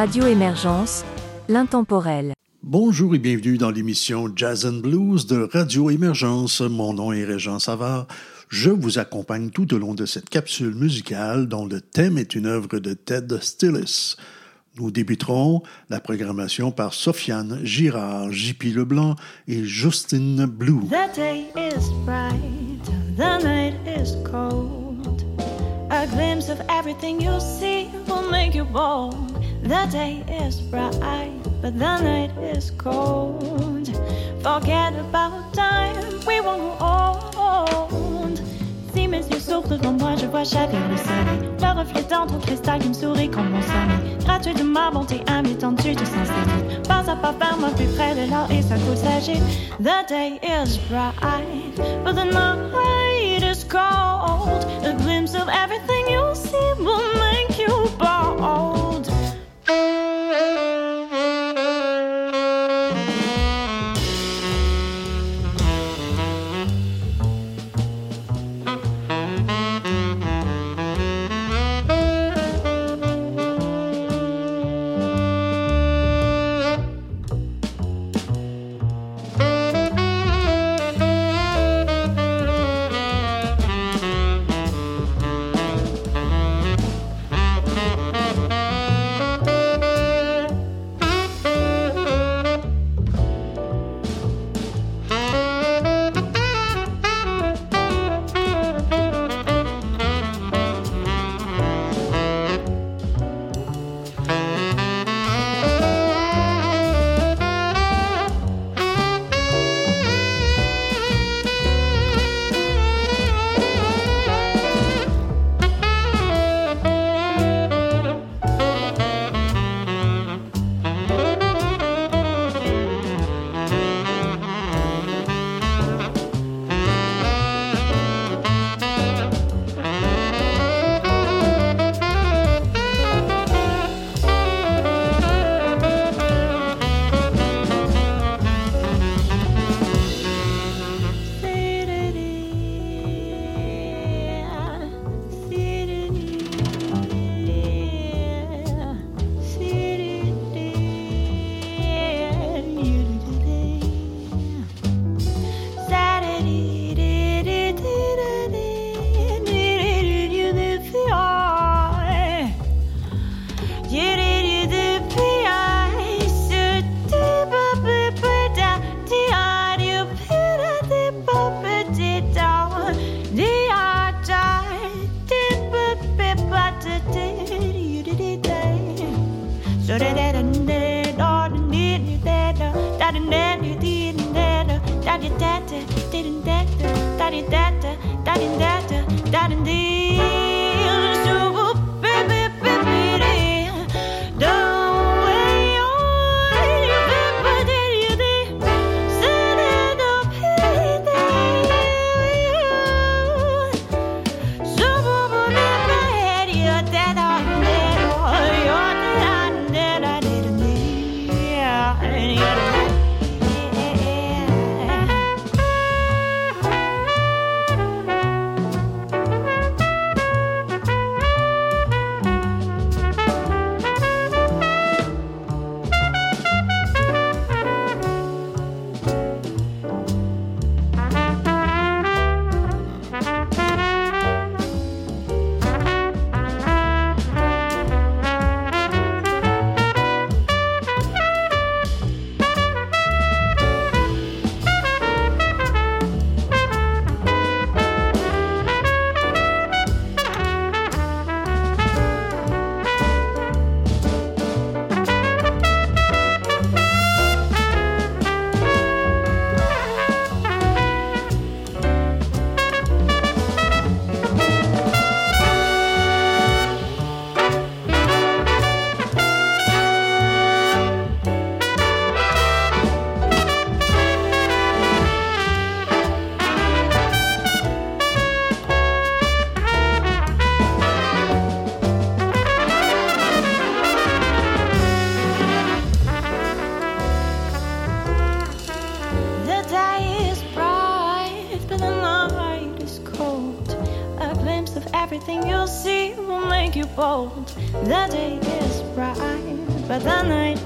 Radio Émergence, l'intemporel. Bonjour et bienvenue dans l'émission Jazz and Blues de Radio Émergence. Mon nom est Régent Savard. Je vous accompagne tout au long de cette capsule musicale dont le thème est une œuvre de Ted Stillis. Nous débuterons la programmation par Sofiane Girard, JP Leblanc et Justine Blue. The day is bright, the night is cold. A glimpse of everything you see will make you bold. The day is bright, but the night is cold. Forget about time, we won't hold. Si mes yeux s'ouvrent devant moi, je vois chaque le soleil. Le reflet d'un ton cristal qui me sourit comme mon sommeil. Gratuit de ma bonté, un étendu de sincérité. Pas à pas vers moi plus près de là et ça coule s'agit. The day is bright, but the night is cold. A glimpse of everything you see will make you bold.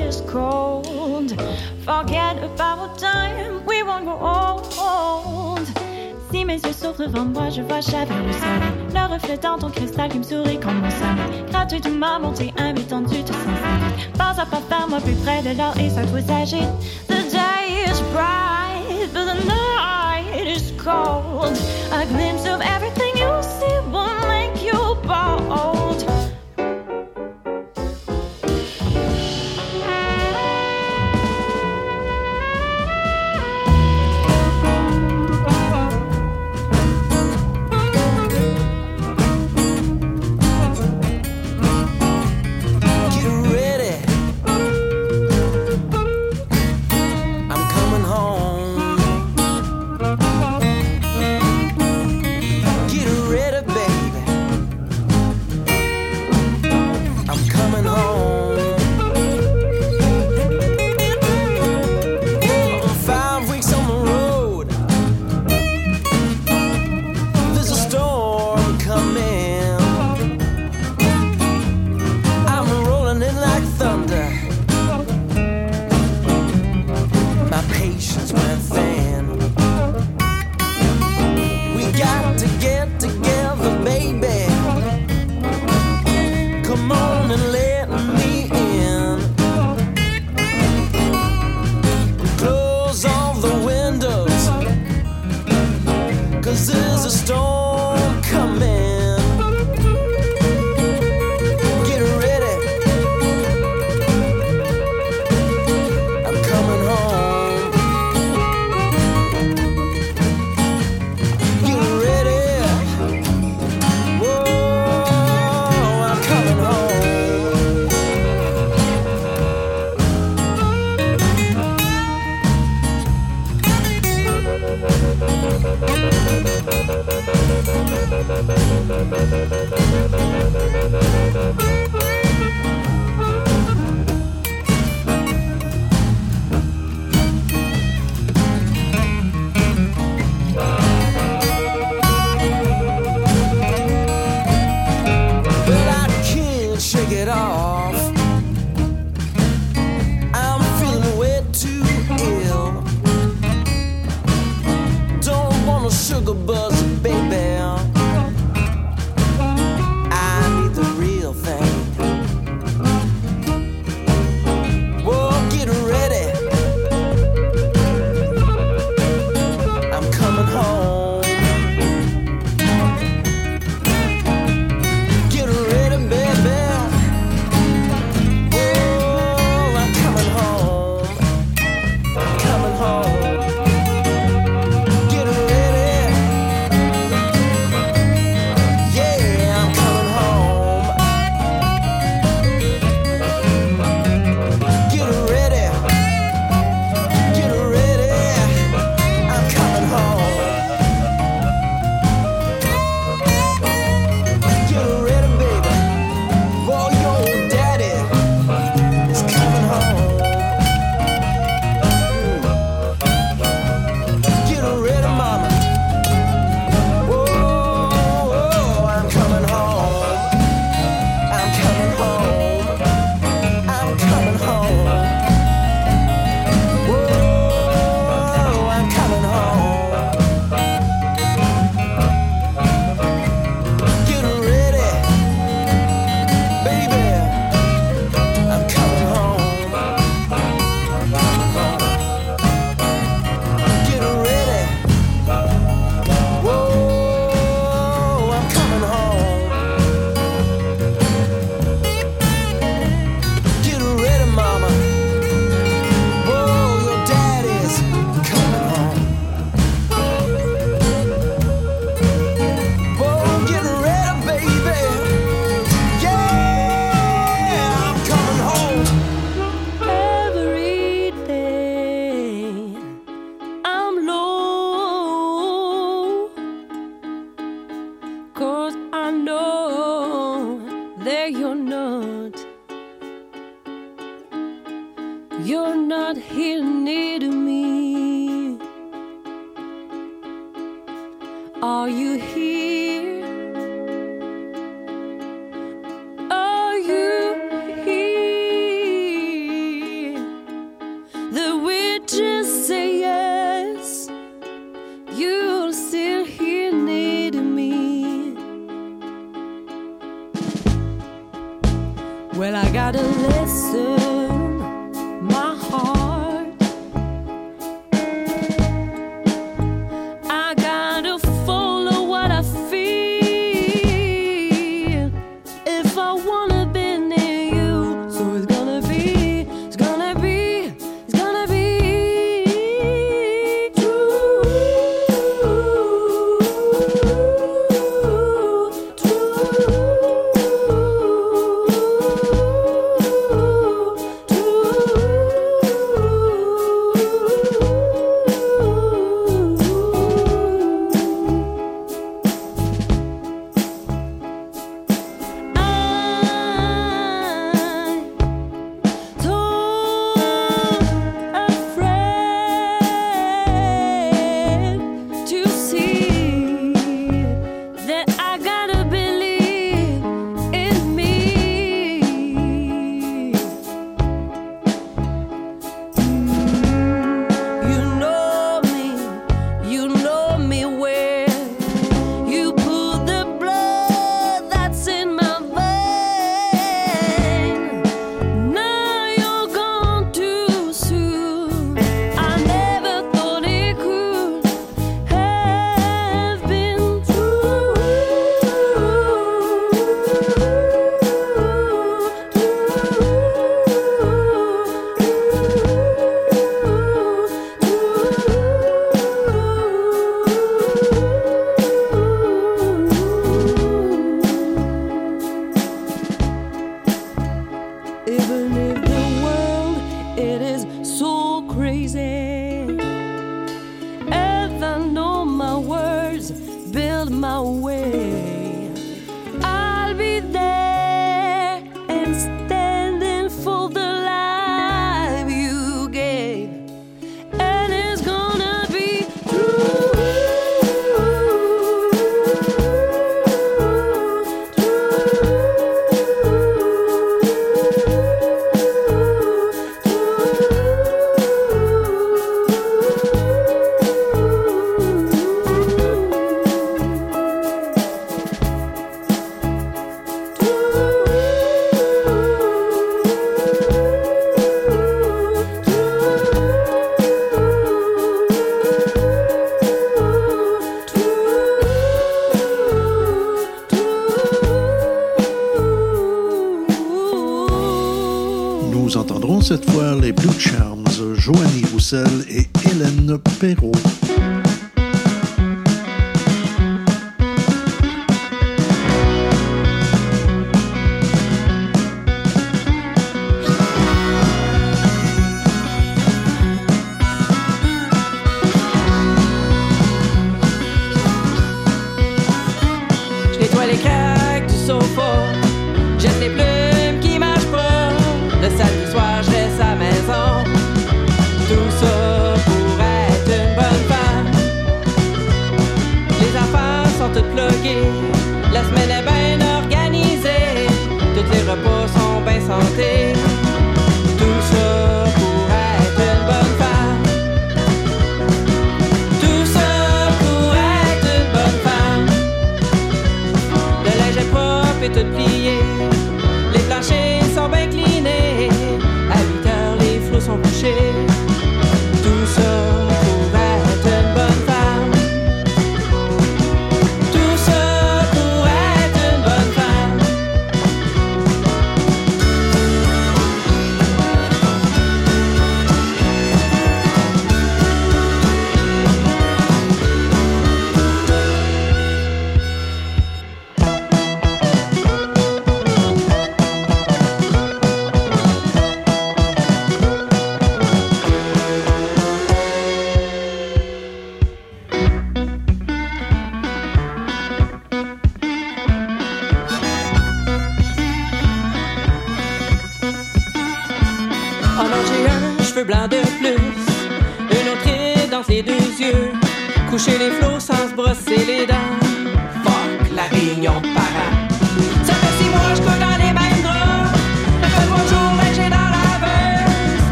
Is cold. Forget about time, we won't grow old. Si mes yeux s'ouvrent devant moi, je vois chavir le soleil. Le reflet dans ton cristal qui me sourit comme mon sommeil. Gratuit, tu m'as monté, invitant, tu te sens Pas à pas faire moi plus près de l'or et ça vous agite. The day is bright, but the night is cold. A glimpse of everything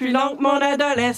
long que mon adolescent.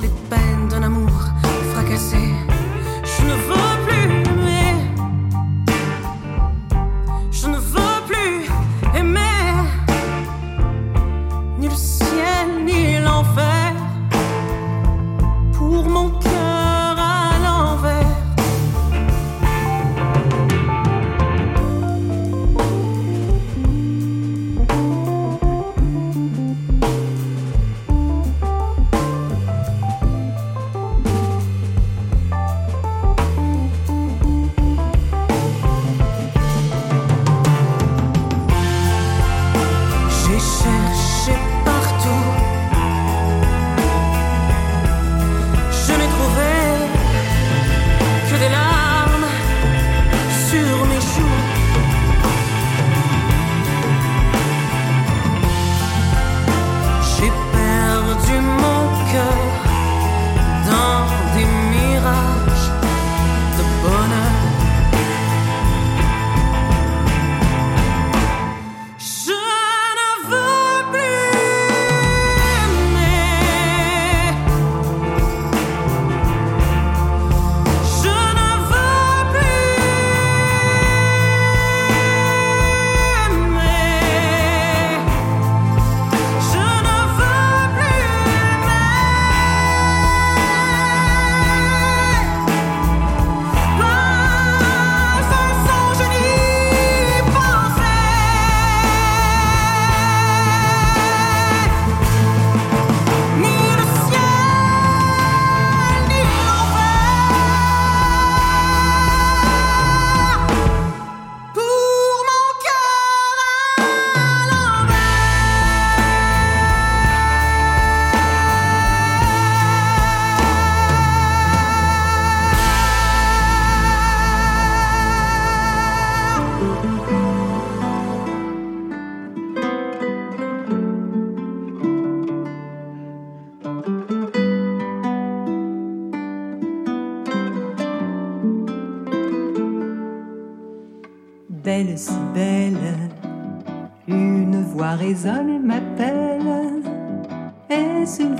Les peines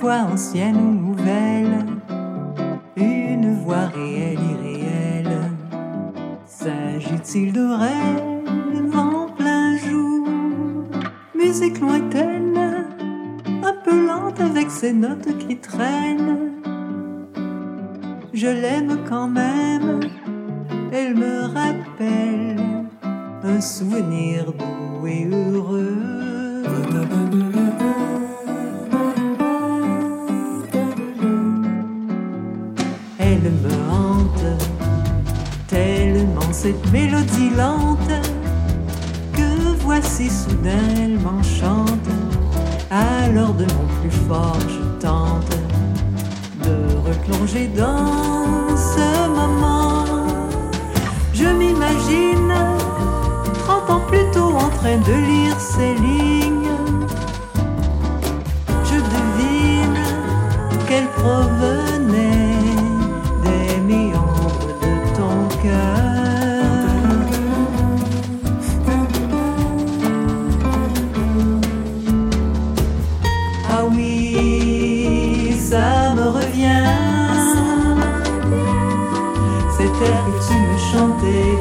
quoi ancienne ou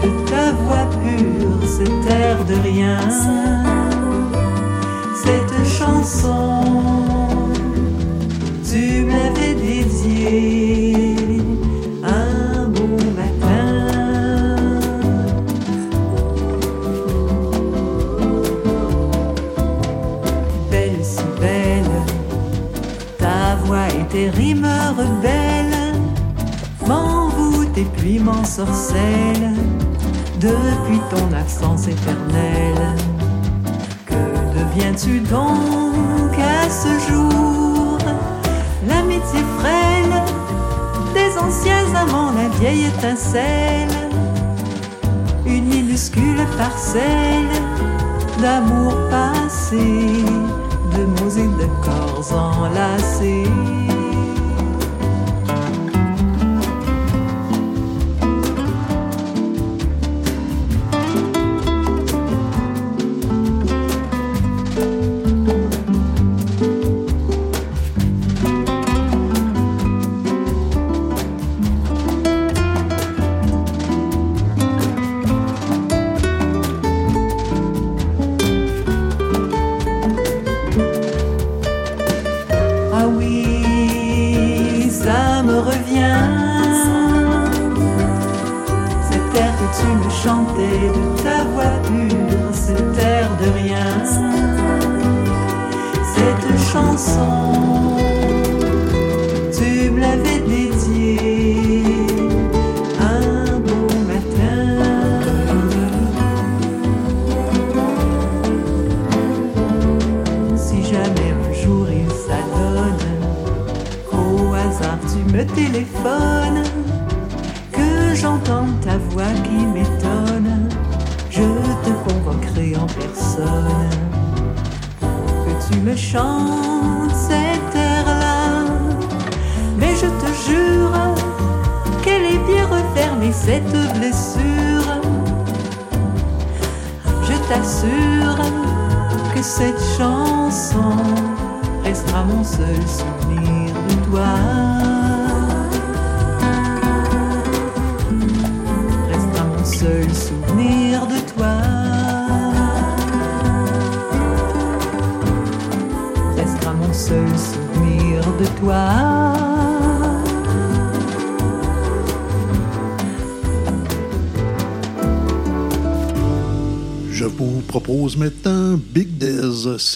de ta voix pure cet air de rien, cette chanson. Tu m'avais dédiée un bon matin. Belle, si belle, ta voix et tes rimes rebelles. M'envoûte et puis m'ensorcelle depuis ton absence éternelle. Que deviens-tu donc à ce jour? L'amitié frêle des anciens amants, la vieille étincelle, une minuscule parcelle d'amour passé, de mots et de corps enlacés.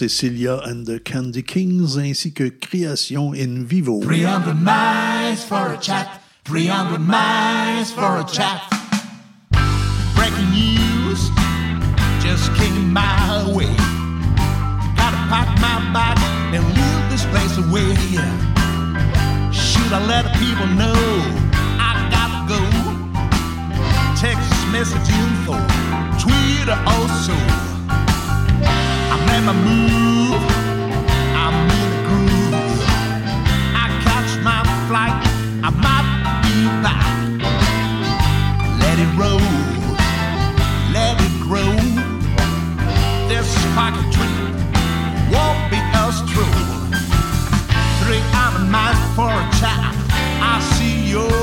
Cecilia and the Candy Kings, ainsi que Création in Vivo. 300 miles for a chat, 300 miles for a chat. Breaking news, just kicking my way. Gotta pack my body and leave this place away. Should I let people know? it roll, let it grow. This pocketry won't be us true. Three out of mine for a child. I see you.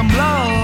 Some love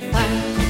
The 1955.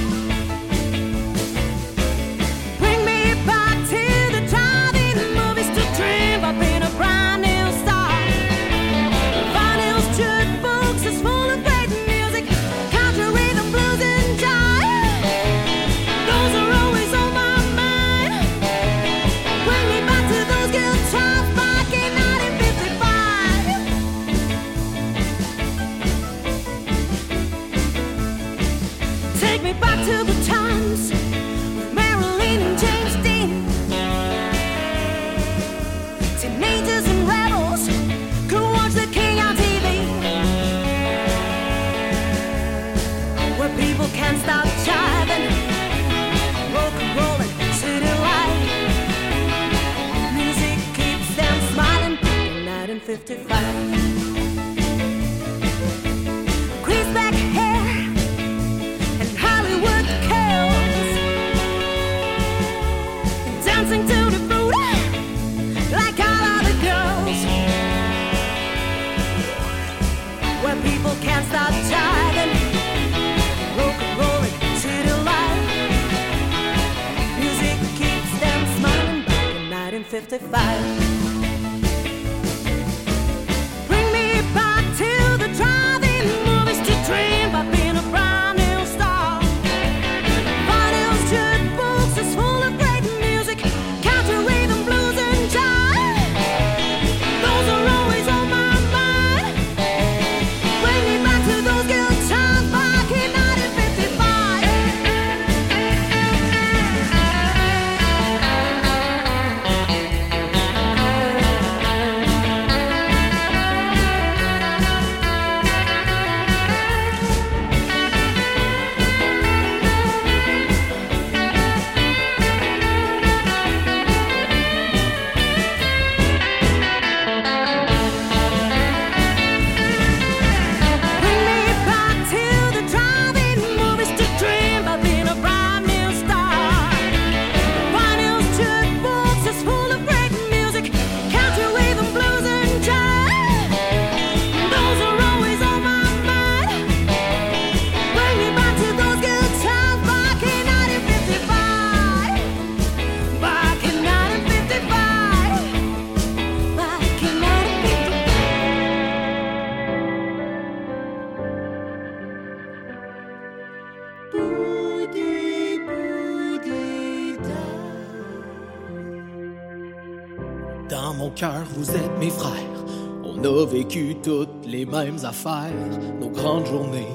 Mêmes affaires. Nos grandes journées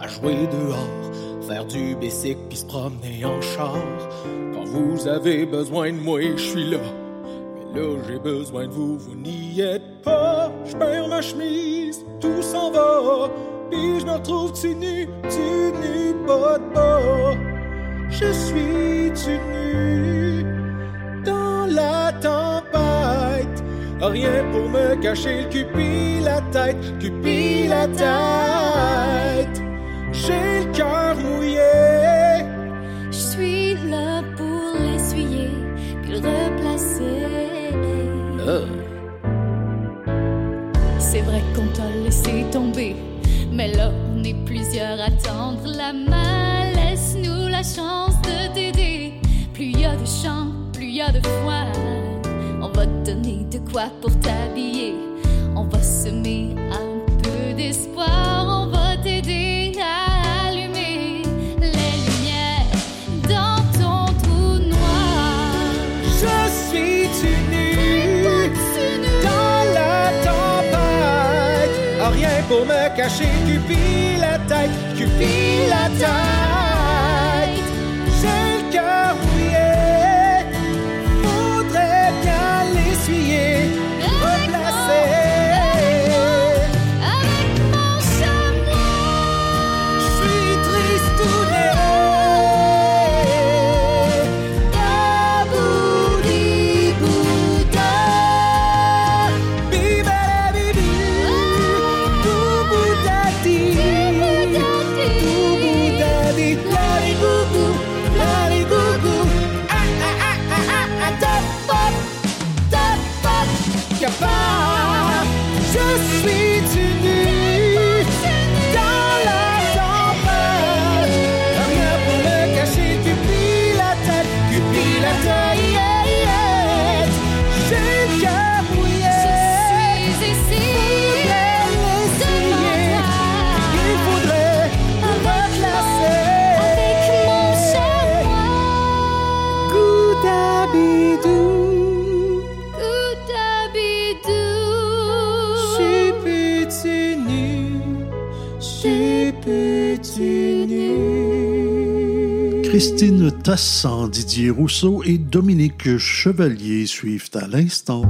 à jouer dehors, faire du basic puis se promener en char. Quand vous avez besoin de moi, je suis là. Mais là, j'ai besoin de vous, vous n'y êtes pas. Je perds ma chemise, tout s'en va. Puis je me retrouve tu nu, tu nu, pas de bas. Je suis Rien pour me cacher le cul la tête, cul la tête. J'ai le cœur mouillé. Je suis là pour l'essuyer, puis le replacer. C'est vrai qu'on t'a laissé tomber, mais là on est plusieurs à tendre la main. Laisse-nous la chance de t'aider. Plus y a de chant, plus y a de foi. On va te donner de quoi pour t'habiller. On va semer un peu d'espoir. On va t'aider à allumer les lumières dans ton trou noir. Je suis nu dans la tempête. Ah, Rien pour me cacher, pis la tête, pis la tête. Christine Tassan, Didier Rousseau et Dominique Chevalier suivent à l'instant.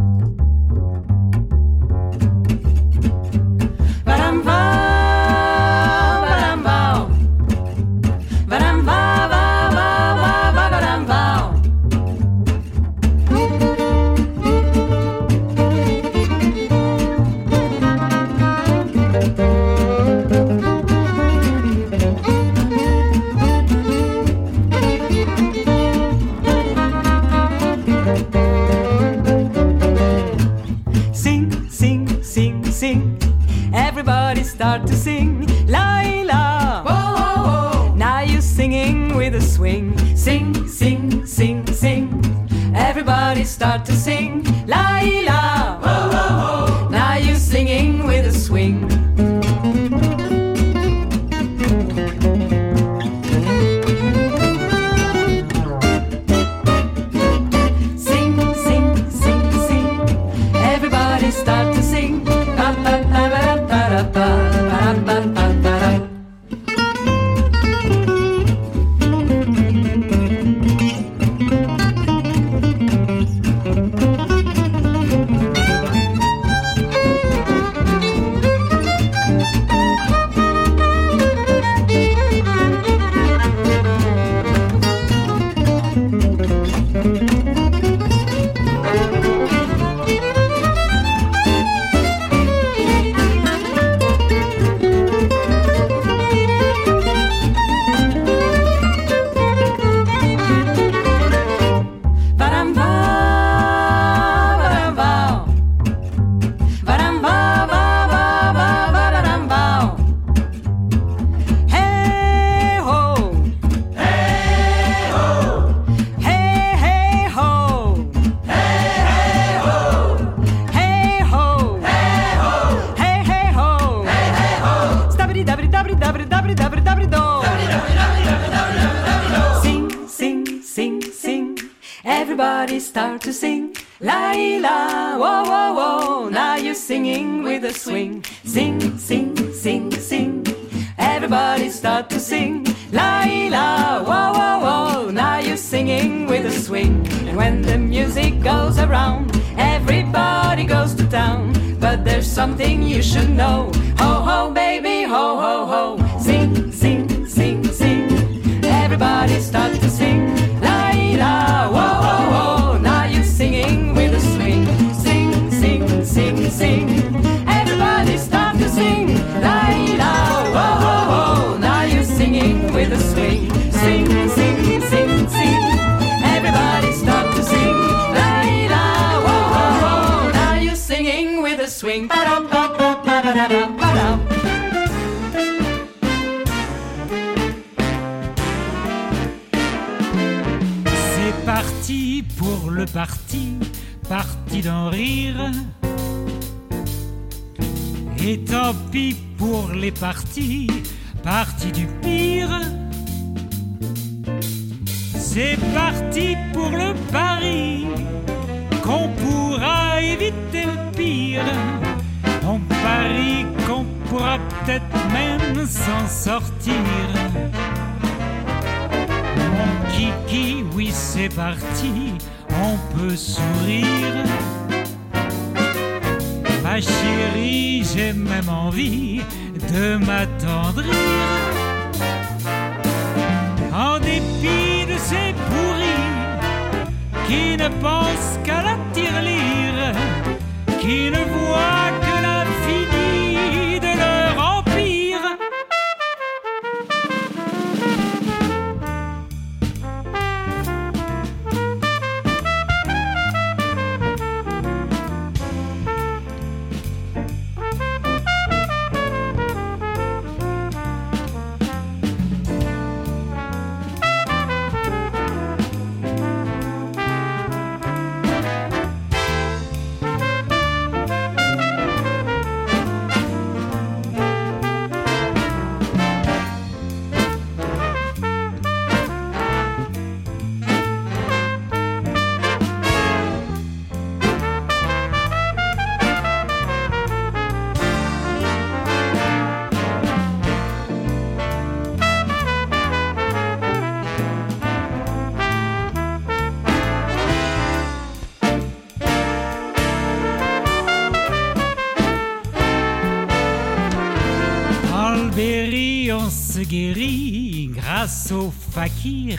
parti pour le parti, parti d'en rire. Et tant pis pour les partis, parti du pire. C'est parti pour le pari qu'on pourra éviter le pire. On parie qu'on pourra peut-être même s'en sortir. Kiki, oui c'est parti, on peut sourire. Ma chérie, j'ai même envie de m'attendrir. En dépit de ces pourris qui ne pensent qu'à la tirelire, qui ne voient se guérit grâce au fakir.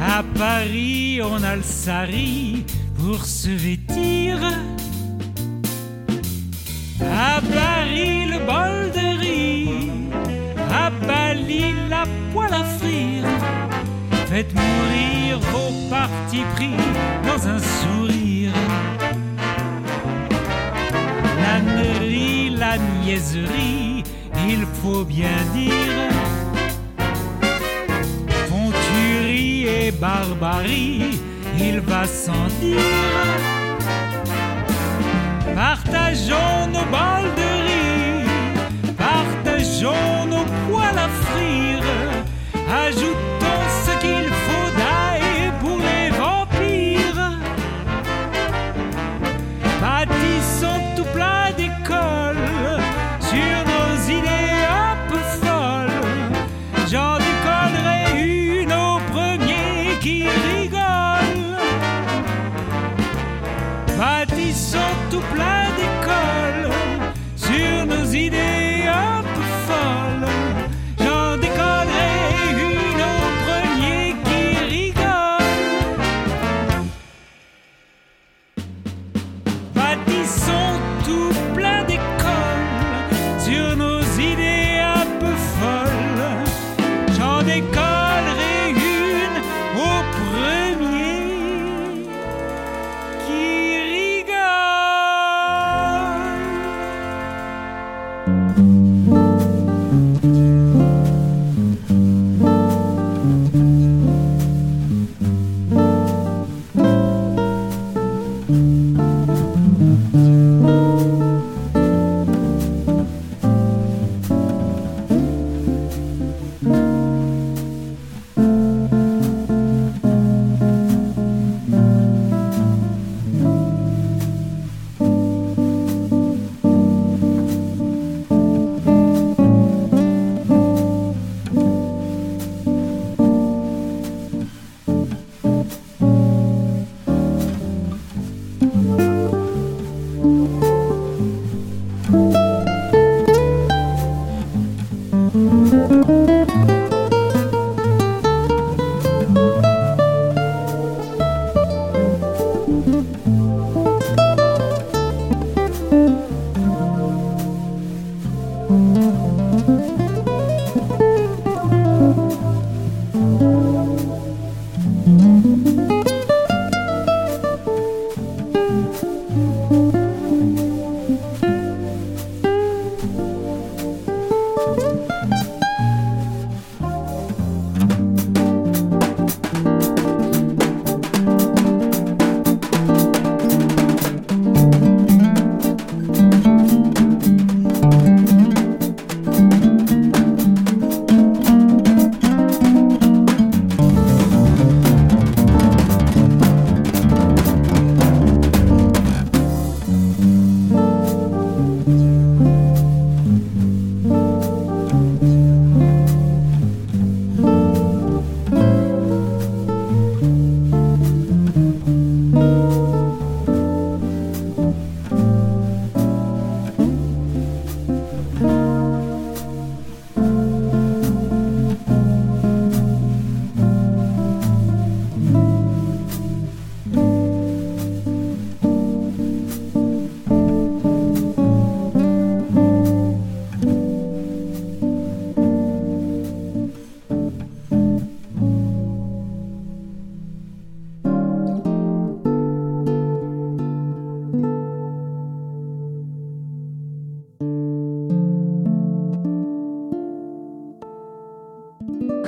À Paris, on a le sari pour se vêtir. À Paris, le bol de riz. À Bali, la poêle à frire. Faites mourir vos partis pris dans un sourire. L'ânerie, la niaiserie, il faut bien dire. Fonturie et barbarie, il va sans dire. Partageons nos balles de riz, partageons nos poils à frire,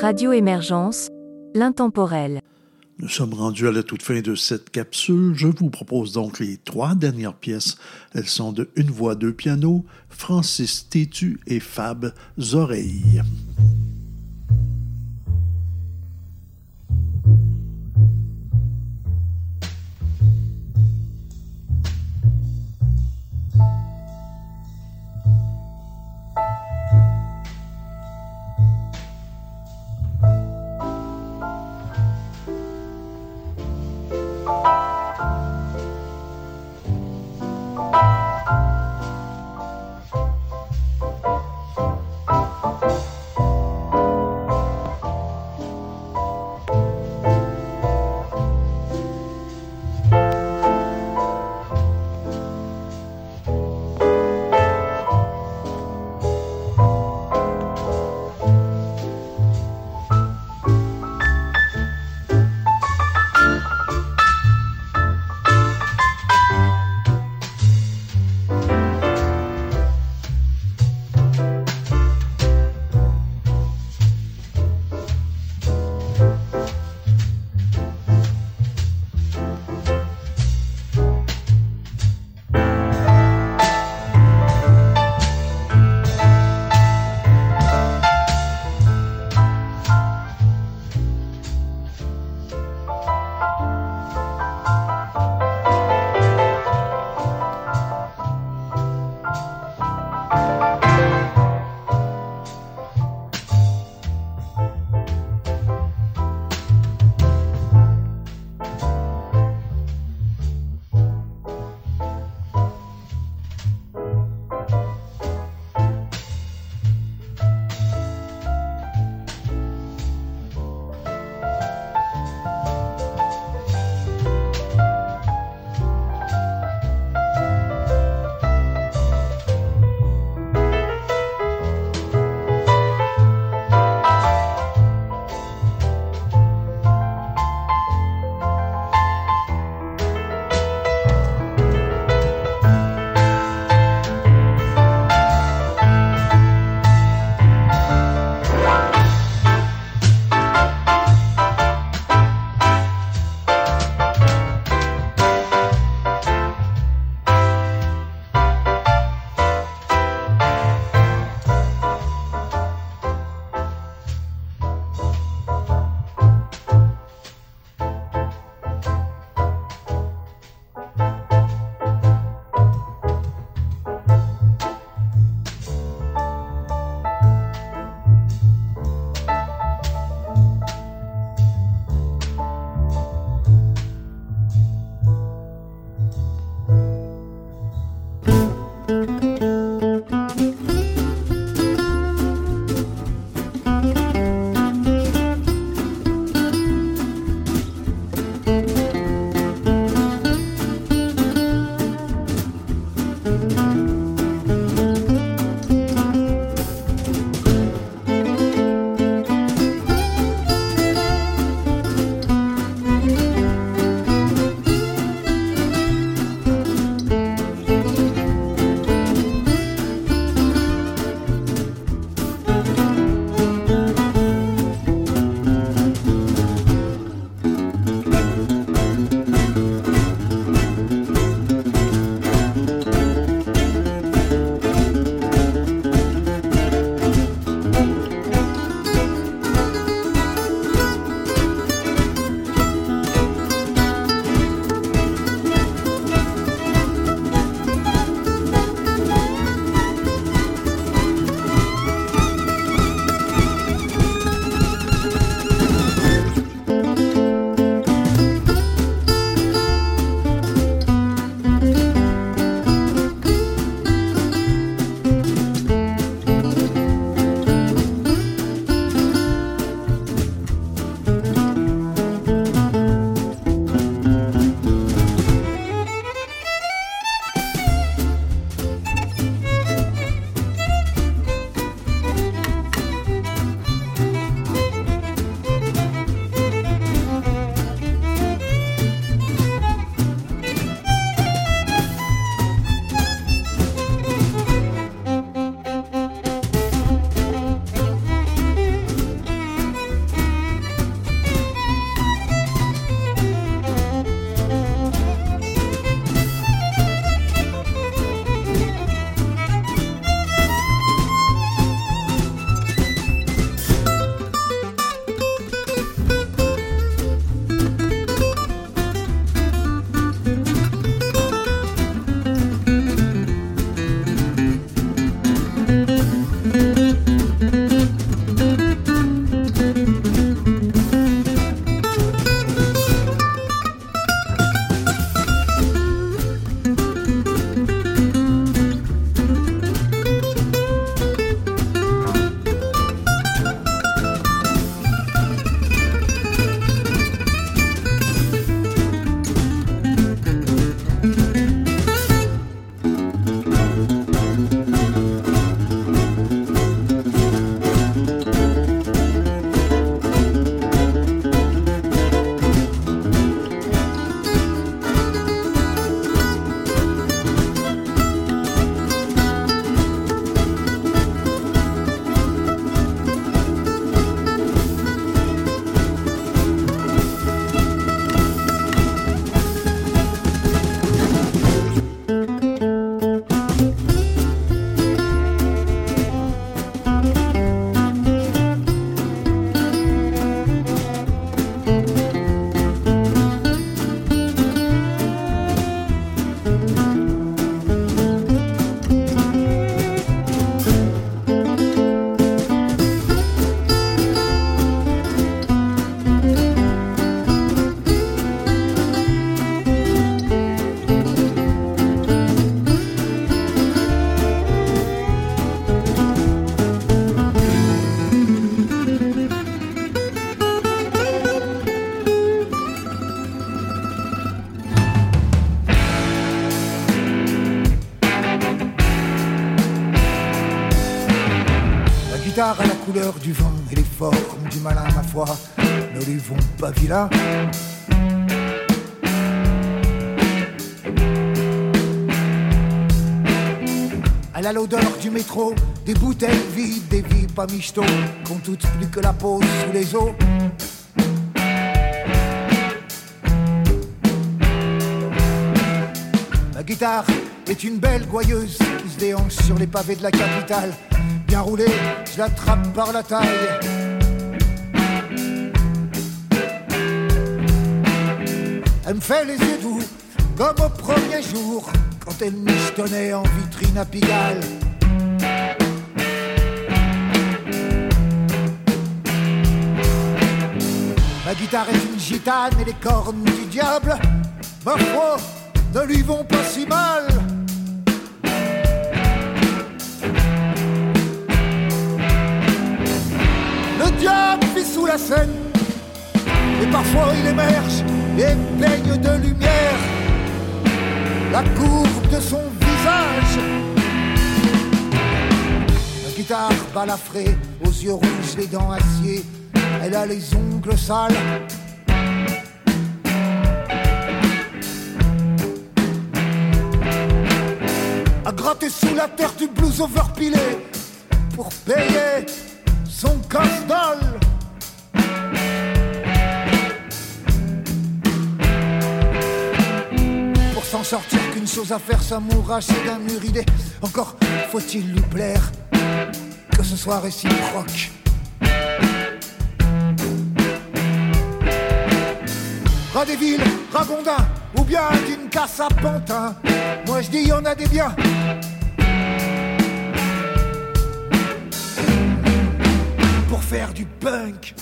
Radio Émergence, l'intemporel. Nous sommes rendus à la toute fin de cette capsule. Je vous propose donc les trois dernières pièces. Elles sont de Une voix, deux pianos, Francis Tétu et Fab Zoreilles. Qu'on plus que la pose sous les os. Ma guitare est une belle gouailleuse qui se déhanche sur les pavés de la capitale. Bien roulée, je l'attrape par la taille. Elle me fait les yeux doux, comme au premier jour, quand elle michetonnait en vitrine à Pigalle. Guitare est une gitane et les cornes du diable, ma ne lui vont pas si mal. Le diable vit sous la scène, et parfois il émerge et baigne de lumière la courbe de son visage. La guitare balafrée, aux yeux rouges, les dents acier, elle a les ongles sales. À gratter sous la terre du blues overpilé pour payer son casse-dalle. Pour s'en sortir qu'une chose à faire, s'amouracher d'un mur idée. Encore faut-il lui plaire que ce soit réciproque. Ras des villes, ou bien d'une casse à pantin. Moi je dis y en a des biens. Pour faire. Du punk.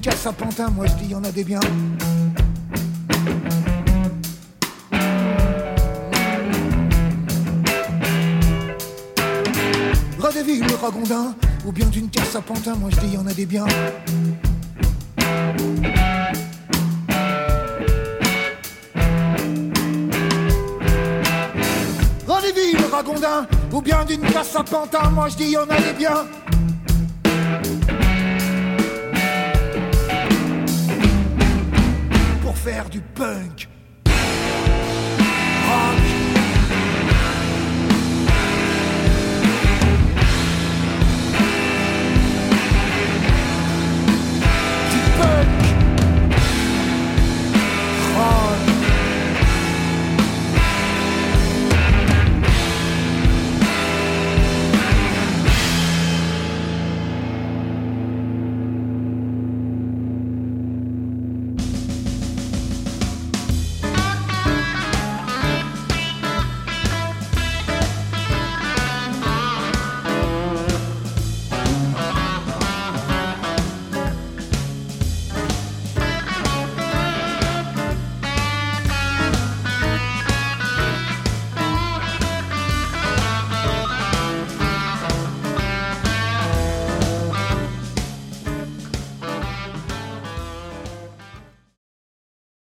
Casse à pantin, moi je dis y en a des biens. Ras des villes, ragondins, ou bien d'une casse à pantin, moi je dis y en a des biens. Ras des villes, ragondins, ou bien d'une casse à pantin, moi je dis y en a des biens. Punk.